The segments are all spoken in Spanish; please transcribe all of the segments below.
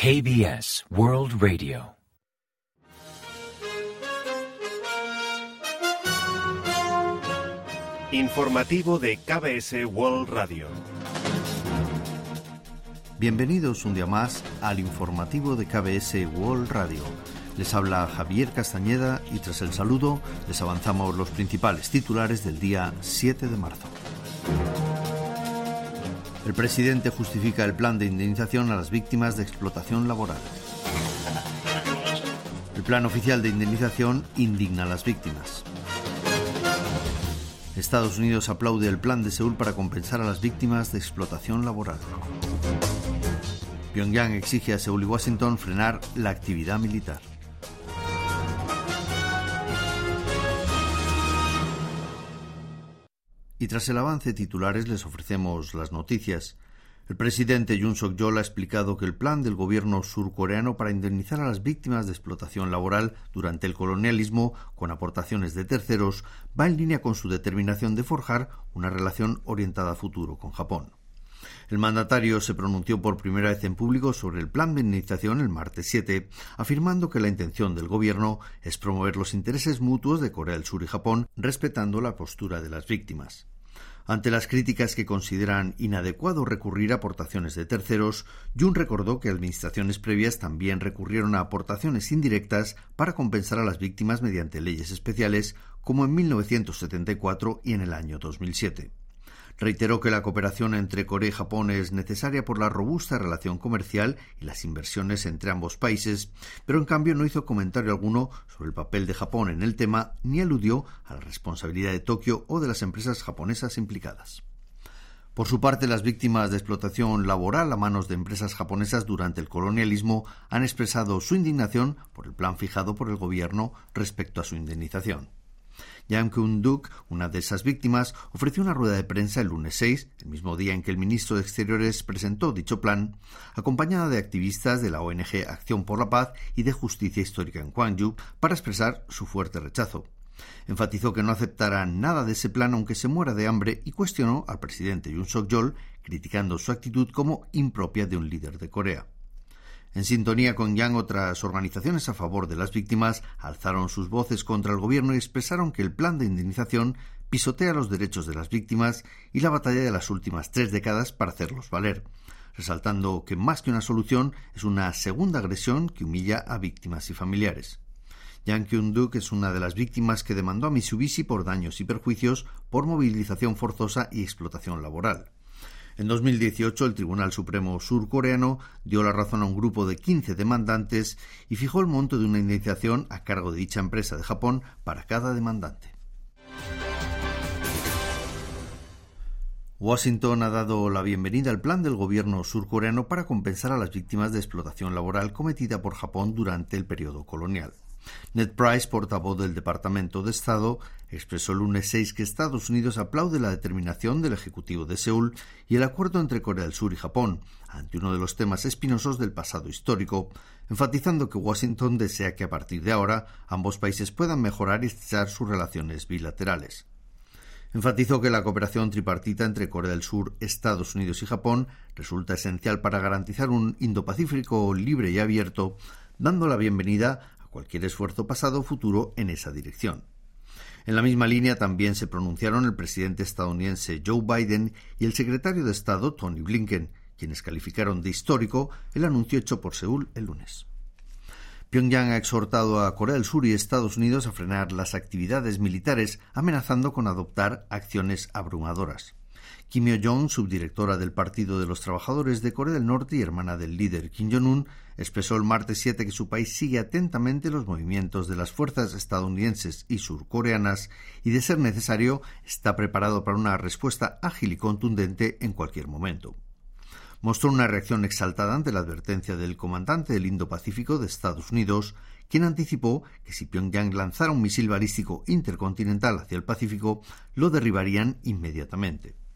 KBS World Radio. Informativo de KBS World Radio. Bienvenidos un día más al informativo de KBS World Radio. Les habla Javier Castañeda y tras el saludo les avanzamos los principales titulares del día 7 de marzo. El presidente justifica el plan de indemnización a las víctimas de explotación laboral. El plan oficial de indemnización indigna a las víctimas. Estados Unidos aplaude el plan de Seúl para compensar a las víctimas de explotación laboral. Pyongyang exige a Seúl y Washington frenar la actividad militar. Y tras el avance titulares les ofrecemos las noticias. El presidente Yoon Suk-yeol ha explicado que el plan del gobierno surcoreano para indemnizar a las víctimas de explotación laboral durante el colonialismo con aportaciones de terceros va en línea con su determinación de forjar una relación orientada a futuro con Japón. El mandatario se pronunció por primera vez en público sobre el plan de indemnización el martes 7, afirmando que la intención del gobierno es promover los intereses mutuos de Corea del Sur y Japón, respetando la postura de las víctimas. Ante las críticas que consideran inadecuado recurrir a aportaciones de terceros, Jun recordó que administraciones previas también recurrieron a aportaciones indirectas para compensar a las víctimas mediante leyes especiales, como en 1974 y en el año 2007. Reiteró que la cooperación entre Corea y Japón es necesaria por la robusta relación comercial y las inversiones entre ambos países, pero en cambio no hizo comentario alguno sobre el papel de Japón en el tema ni aludió a la responsabilidad de Tokio o de las empresas japonesas implicadas. Por su parte, las víctimas de explotación laboral a manos de empresas japonesas durante el colonialismo han expresado su indignación por el plan fijado por el gobierno respecto a su indemnización. Yang Kun-duk, una de esas víctimas, ofreció una rueda de prensa el lunes 6, el mismo día en que el ministro de Exteriores presentó dicho plan, acompañada de activistas de la ONG Acción por la Paz y de Justicia Histórica en Gwangju, para expresar su fuerte rechazo. Enfatizó que no aceptará nada de ese plan aunque se muera de hambre y cuestionó al presidente Yoon Suk-yeol, criticando su actitud como impropia de un líder de Corea. En sintonía con Yang, otras organizaciones a favor de las víctimas alzaron sus voces contra el gobierno y expresaron que el plan de indemnización pisotea los derechos de las víctimas y la batalla de las últimas tres décadas para hacerlos valer, resaltando que más que una solución es una segunda agresión que humilla a víctimas y familiares. Yang Kyung-duk es una de las víctimas que demandó a Mitsubishi por daños y perjuicios por movilización forzosa y explotación laboral. En 2018, el Tribunal Supremo surcoreano dio la razón a un grupo de 15 demandantes y fijó el monto de una indemnización a cargo de dicha empresa de Japón para cada demandante. Washington ha dado la bienvenida al plan del gobierno surcoreano para compensar a las víctimas de explotación laboral cometida por Japón durante el periodo colonial. Ned Price, portavoz del Departamento de Estado, expresó el lunes 6 que Estados Unidos aplaude la determinación del Ejecutivo de Seúl y el acuerdo entre Corea del Sur y Japón, ante uno de los temas espinosos del pasado histórico, enfatizando que Washington desea que a partir de ahora ambos países puedan mejorar y estrechar sus relaciones bilaterales. Enfatizó que la cooperación tripartita entre Corea del Sur, Estados Unidos y Japón resulta esencial para garantizar un Indo-Pacífico libre y abierto, dando la bienvenida cualquier esfuerzo pasado o futuro en esa dirección. En la misma línea también se pronunciaron el presidente estadounidense Joe Biden y el secretario de Estado Tony Blinken, quienes calificaron de histórico el anuncio hecho por Seúl el lunes. Pyongyang ha exhortado a Corea del Sur y Estados Unidos a frenar las actividades militares, amenazando con adoptar acciones abrumadoras. Kim Yo-jong, subdirectora del Partido de los Trabajadores de Corea del Norte y hermana del líder Kim Jong-un, expresó el martes 7 que su país sigue atentamente los movimientos de las fuerzas estadounidenses y surcoreanas y, de ser necesario, está preparado para una respuesta ágil y contundente en cualquier momento. Mostró una reacción exaltada ante la advertencia del comandante del Indo-Pacífico de Estados Unidos, quien anticipó que si Pyongyang lanzara un misil balístico intercontinental hacia el Pacífico, lo derribarían inmediatamente.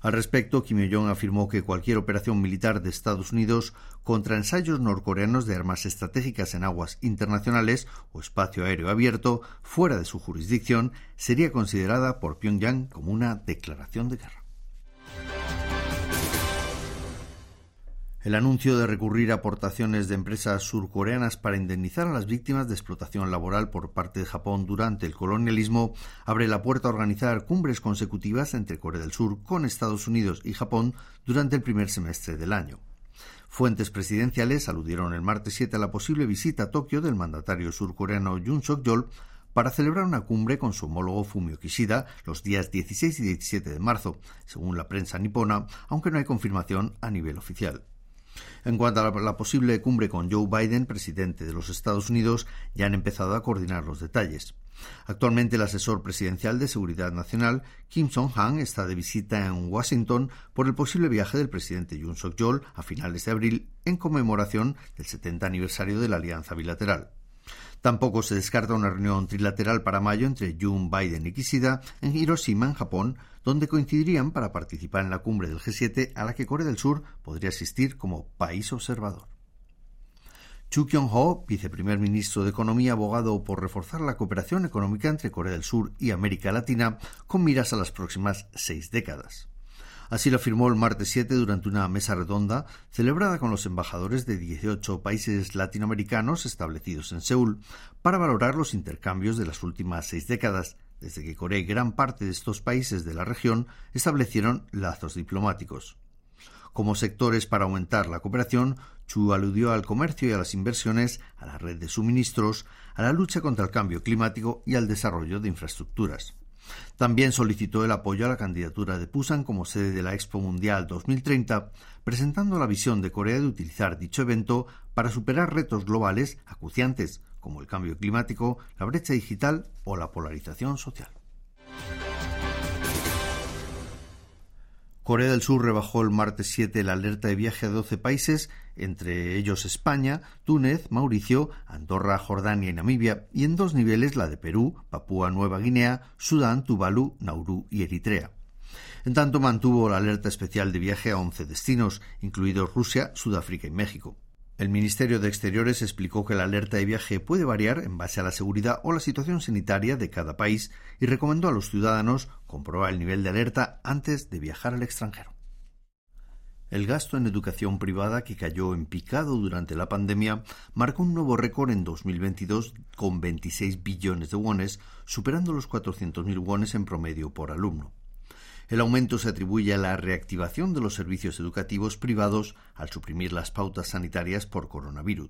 Al respecto, Kim Jong afirmó que cualquier operación militar de Estados Unidos contra ensayos norcoreanos de armas estratégicas en aguas internacionales o espacio aéreo abierto fuera de su jurisdicción sería considerada por Pyongyang como una declaración de guerra. El anuncio de recurrir a aportaciones de empresas surcoreanas para indemnizar a las víctimas de explotación laboral por parte de Japón durante el colonialismo abre la puerta a organizar cumbres consecutivas entre Corea del Sur con Estados Unidos y Japón durante el primer semestre del año. Fuentes presidenciales aludieron el martes 7 a la posible visita a Tokio del mandatario surcoreano Yoon Suk-yeol para celebrar una cumbre con su homólogo Fumio Kishida los días 16 y 17 de marzo, según la prensa nipona, aunque no hay confirmación a nivel oficial. En cuanto a la, posible cumbre con Joe Biden, presidente de los Estados Unidos, ya han empezado a coordinar los detalles. Actualmente el asesor presidencial de Seguridad Nacional, Kim Song-han, está de visita en Washington por el posible viaje del presidente Yoon Suk-yeol a finales de abril en conmemoración del 70 aniversario de la alianza bilateral. Tampoco se descarta una reunión trilateral para mayo entre Jun, Biden y Kishida en Hiroshima, en Japón, donde coincidirían para participar en la cumbre del G7 a la que Corea del Sur podría asistir como país observador. Chu Kyung-ho, viceprimer ministro de Economía, abogado por reforzar la cooperación económica entre Corea del Sur y América Latina con miras a las próximas seis décadas. Así lo afirmó el martes 7 durante una mesa redonda celebrada con los embajadores de 18 países latinoamericanos establecidos en Seúl para valorar los intercambios de las últimas seis décadas, desde que Corea y gran parte de estos países de la región establecieron lazos diplomáticos. Como sectores para aumentar la cooperación, Chu aludió al comercio y a las inversiones, a la red de suministros, a la lucha contra el cambio climático y al desarrollo de infraestructuras. También solicitó el apoyo a la candidatura de Pusan como sede de la Expo Mundial 2030, presentando la visión de Corea de utilizar dicho evento para superar retos globales acuciantes como el cambio climático, la brecha digital o la polarización social. Corea del Sur rebajó el martes 7 la alerta de viaje a 12 países, entre ellos España, Túnez, Mauricio, Andorra, Jordania y Namibia, y en dos niveles la de Perú, Papúa Nueva Guinea, Sudán, Tuvalu, Nauru y Eritrea. En tanto mantuvo la alerta especial de viaje a 11 destinos, incluidos Rusia, Sudáfrica y México. El Ministerio de Exteriores explicó que la alerta de viaje puede variar en base a la seguridad o la situación sanitaria de cada país y recomendó a los ciudadanos comprobar el nivel de alerta antes de viajar al extranjero. El gasto en educación privada, que cayó en picado durante la pandemia, marcó un nuevo récord en 2022 con 26 billones de wones, superando los 400.000 wones en promedio por alumno. El aumento se atribuye a la reactivación de los servicios educativos privados al suprimir las pautas sanitarias por coronavirus.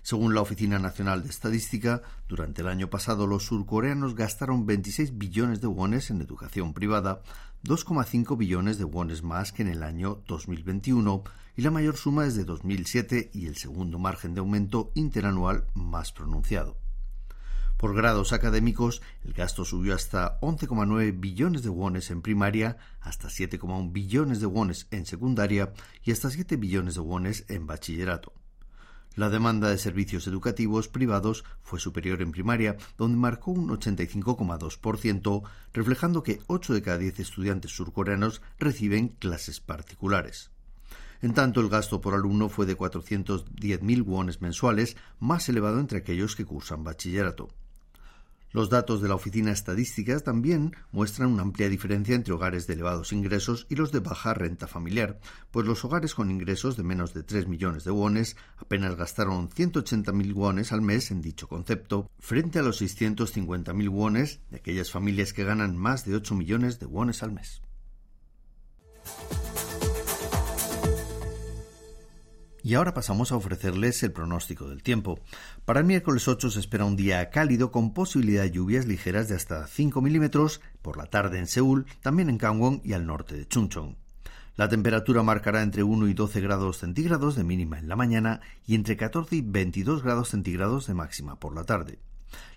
Según la Oficina Nacional de Estadística, durante el año pasado los surcoreanos gastaron 26 billones de wones en educación privada, 2,5 billones de wones más que en el año 2021 y la mayor suma desde 2007 y el segundo margen de aumento interanual más pronunciado. Por grados académicos, el gasto subió hasta 11,9 billones de wones en primaria, hasta 7,1 billones de wones en secundaria y hasta 7 billones de wones en bachillerato. La demanda de servicios educativos privados fue superior en primaria, donde marcó un 85,2%, reflejando que 8 de cada 10 estudiantes surcoreanos reciben clases particulares. En tanto, el gasto por alumno fue de 410.000 wones mensuales, más elevado entre aquellos que cursan bachillerato. Los datos de la Oficina Estadística también muestran una amplia diferencia entre hogares de elevados ingresos y los de baja renta familiar, pues los hogares con ingresos de menos de 3 millones de wones apenas gastaron 180.000 wones al mes en dicho concepto, frente a los 650.000 wones de aquellas familias que ganan más de 8 millones de wones al mes. Y ahora pasamos a ofrecerles el pronóstico del tiempo. Para el miércoles 8 se espera un día cálido con posibilidad de lluvias ligeras de hasta 5 milímetros por la tarde en Seúl, también en Gangwon y al norte de Chungcheong. La temperatura marcará entre 1 y 12 grados centígrados de mínima en la mañana y entre 14 y 22 grados centígrados de máxima por la tarde.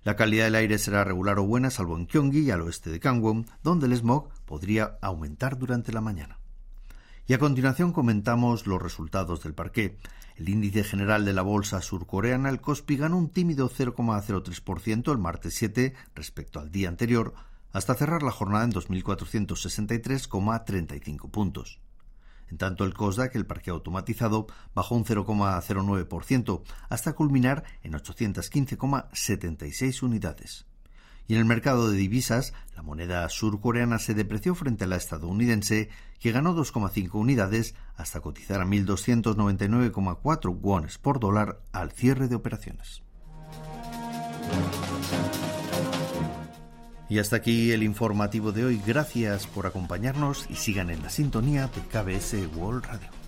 La calidad del aire será regular o buena salvo en Gyeonggi y al oeste de Gangwon, donde el smog podría aumentar durante la mañana. Y a continuación comentamos los resultados del parqué. El índice general de la bolsa surcoreana, el Kospi, ganó un tímido 0,03% el martes 7 respecto al día anterior, hasta cerrar la jornada en 2.463,35 puntos. En tanto, el Kosdaq, el parque automatizado, bajó un 0,09% hasta culminar en 815,76 unidades Y en el mercado de divisas, la moneda surcoreana se depreció frente a la estadounidense, que ganó 2,5 unidades hasta cotizar a 1.299,4 wones por dólar al cierre de operaciones. Y hasta aquí el informativo de hoy. Gracias por acompañarnos y sigan en la sintonía de KBS World Radio.